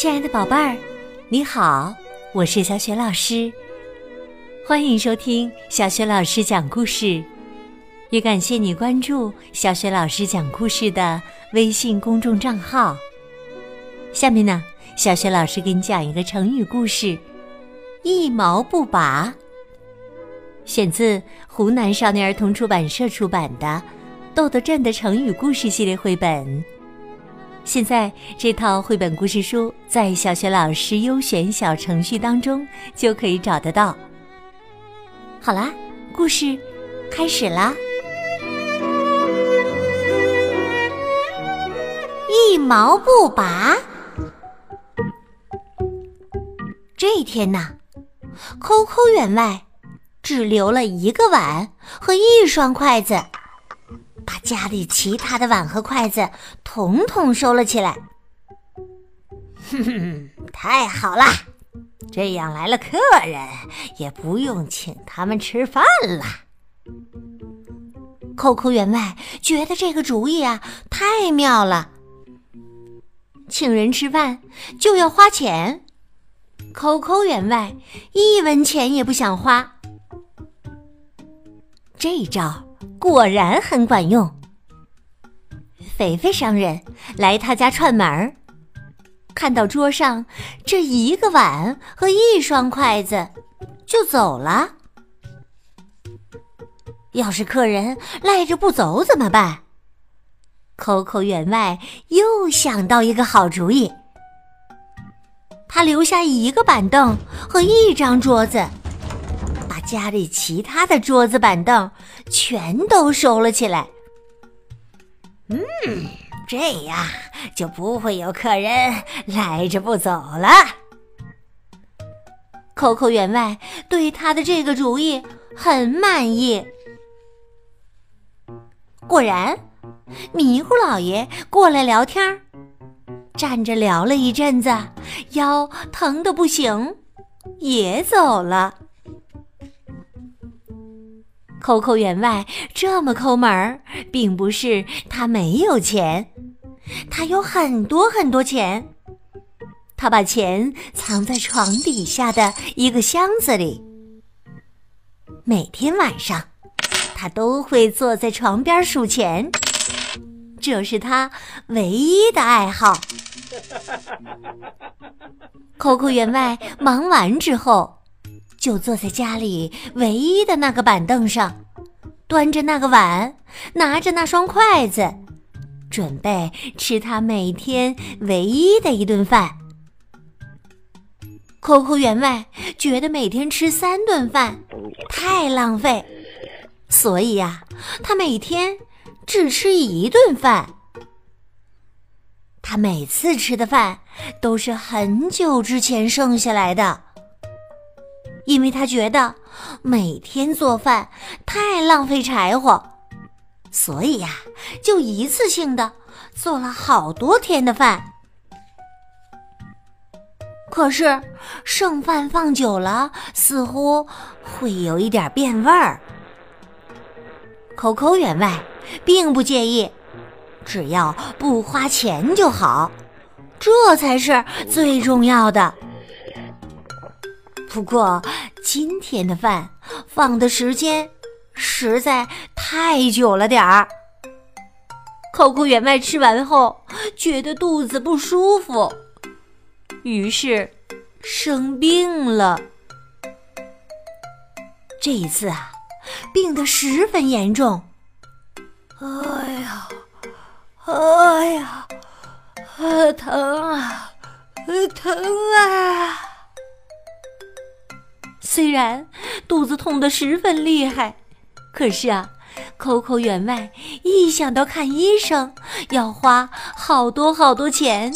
亲爱的宝贝儿，你好，我是小雪老师，欢迎收听小雪老师讲故事，也感谢你关注小雪老师讲故事的微信公众账号。下面呢，小雪老师给你讲一个成语故事，“一毛不拔”，选自湖南少年儿童出版社出版的《豆豆镇的成语故事》系列绘本。现在这套绘本故事书在小学老师优选小程序当中就可以找得到。好啦，故事开始啦！一毛不拔。这一天呐，抠抠员外只留了一个碗和一双筷子。家里其他的碗和筷子统统收了起来。哼哼，太好了，这样来了客人也不用请他们吃饭了。扣扣员外觉得这个主意啊太妙了。请人吃饭就要花钱，扣扣员外一文钱也不想花。这招。果然很管用。肥肥商人来他家串门儿，看到桌上这一个碗和一双筷子，就走了。要是客人赖着不走怎么办？抠抠员外又想到一个好主意，他留下一个板凳和一张桌子。把家里其他的桌子板凳全都收了起来。嗯，这样就不会有客人赖着不走了。扣扣员外对他的这个主意很满意。果然，迷糊老爷过来聊天，站着聊了一阵子，腰疼的不行，也走了。抠抠员外这么抠门儿，并不是他没有钱，他有很多很多钱。他把钱藏在床底下的一个箱子里。每天晚上，他都会坐在床边数钱，这是他唯一的爱好。抠抠员外忙完之后。就坐在家里唯一的那个板凳上，端着那个碗，拿着那双筷子，准备吃他每天唯一的一顿饭。抠抠员外觉得每天吃三顿饭太浪费，所以呀，他每天只吃一顿饭。他每次吃的饭都是很久之前剩下来的。因为他觉得每天做饭太浪费柴火，所以呀，就一次性的做了好多天的饭。可是剩饭放久了，似乎会有一点变味儿。抠抠员外并不介意，只要不花钱就好，这才是最重要的。不过，今天的饭放的时间实在太久了点儿。扣扣员外吃完后觉得肚子不舒服，于是生病了。这一次啊，病得十分严重。哎呀，哎呀，疼啊，疼啊！虽然肚子痛得十分厉害，可是啊，抠抠员外一想到看医生要花好多好多钱，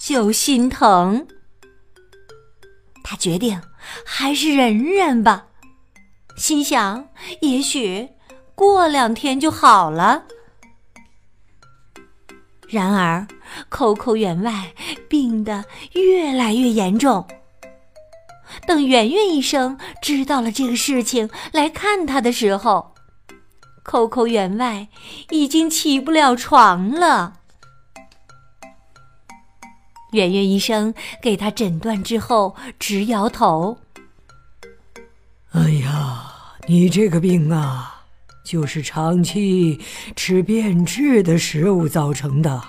就心疼。他决定还是忍忍吧，心想也许过两天就好了。然而，抠抠员外病得越来越严重。等圆圆医生知道了这个事情来看他的时候，扣扣员外已经起不了床了。圆圆医生给他诊断之后，直摇头：“哎呀，你这个病啊，就是长期吃变质的食物造成的。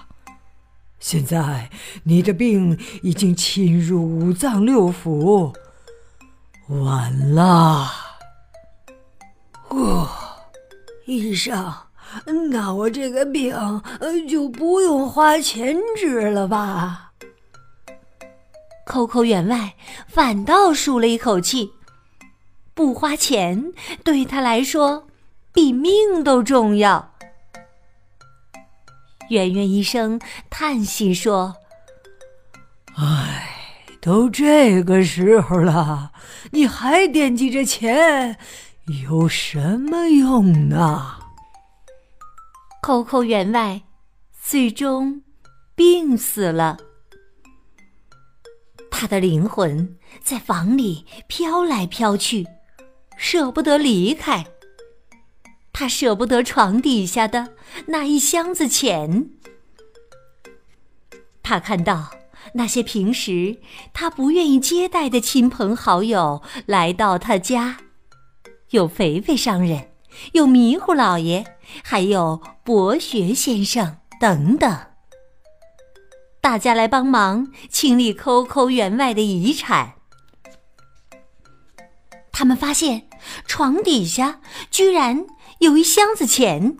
现在你的病已经侵入五脏六腑，完了。”哦，医生，那我这个病就不用花钱治了吧？扣扣员外反倒舒了一口气，不花钱对他来说比命都重要。圆圆医生叹息说：“唉，都这个时候了，你还惦记着钱，有什么用呢？”扣扣员外最终病死了。他的灵魂在房里飘来飘去，舍不得离开。他舍不得床底下的那一箱子钱。他看到那些平时他不愿意接待的亲朋好友来到他家，有肥肥商人，有迷糊老爷，还有博学先生等等。大家来帮忙清理抠抠员外的遗产。他们发现床底下居然有一箱子钱。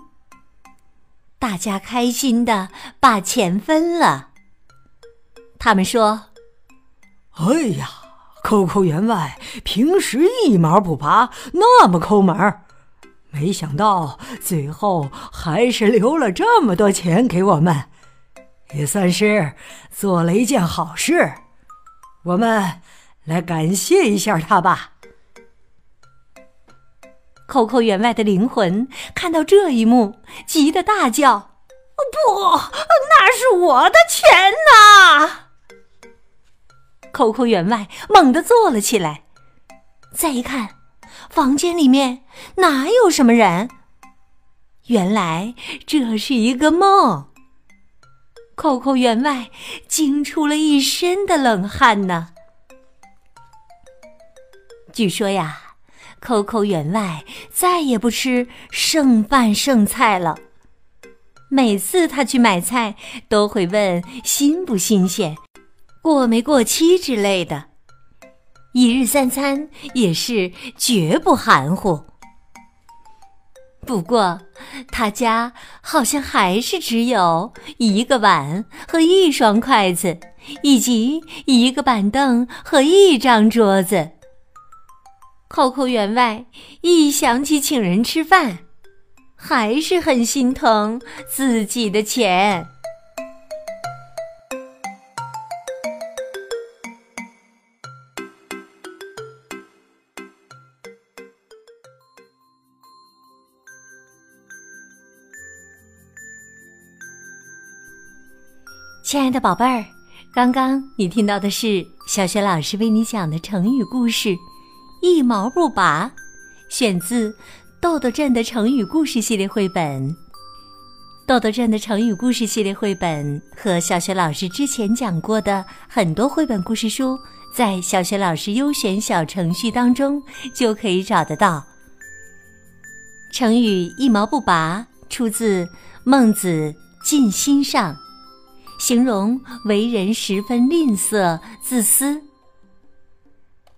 大家开心的把钱分了。他们说：“哎呀，扣扣员外平时一毛不拔，那么抠门儿，没想到最后还是留了这么多钱给我们。”也算是做了一件好事，我们来感谢一下他吧。扣扣员外的灵魂看到这一幕，急得大叫：“不，那是我的钱呐！”扣扣员外猛地坐了起来，再一看，房间里面哪有什么人？原来这是一个梦。扣扣员外惊出了一身的冷汗呢。据说呀，扣扣员外再也不吃剩饭剩菜了。每次他去买菜，都会问新不新鲜、过没过期之类的。一日三餐也是绝不含糊。不过，他家好像还是只有一个碗和一双筷子，以及一个板凳和一张桌子。扣扣员外一想起请人吃饭，还是很心疼自己的钱。亲爱的宝贝儿，刚刚你听到的是小雪老师为你讲的成语故事《一毛不拔》，选自《豆豆镇的成语故事系列绘本》。豆豆镇的成语故事系列绘本和小雪老师之前讲过的很多绘本故事书，在小雪老师优选小程序当中就可以找得到。成语“一毛不拔”出自《孟子尽心上》。形容为人十分吝啬、自私。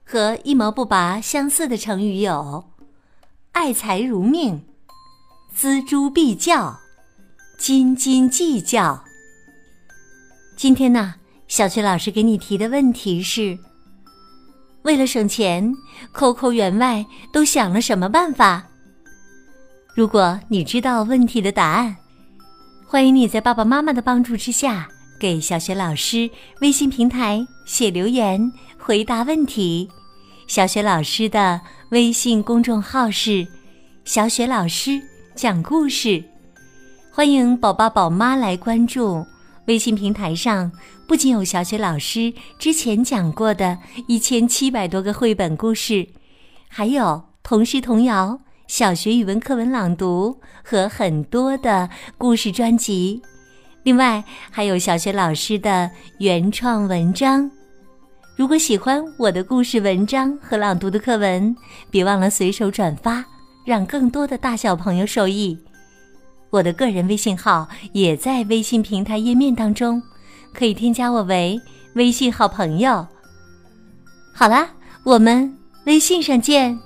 和“一毛不拔”相似的成语有“爱财如命”“锱铢必较”“斤斤计较”。今天呢，小崔老师给你提的问题是：为了省钱，扣扣员外都想了什么办法？如果你知道问题的答案，欢迎你在爸爸妈妈的帮助之下。给小雪老师微信平台写留言回答问题，小雪老师的微信公众号是“小雪老师讲故事”，欢迎宝宝宝妈来关注。微信平台上不仅有小雪老师之前讲过的一千七百多个绘本故事，还有童诗童谣、小学语文课文朗读和很多的故事专辑。另外还有小学老师的原创文章。如果喜欢我的故事文章和朗读的课文，别忘了随手转发，让更多的大小朋友受益。我的个人微信号也在微信平台页面当中，可以添加我为微信好朋友。好啦，我们微信上见。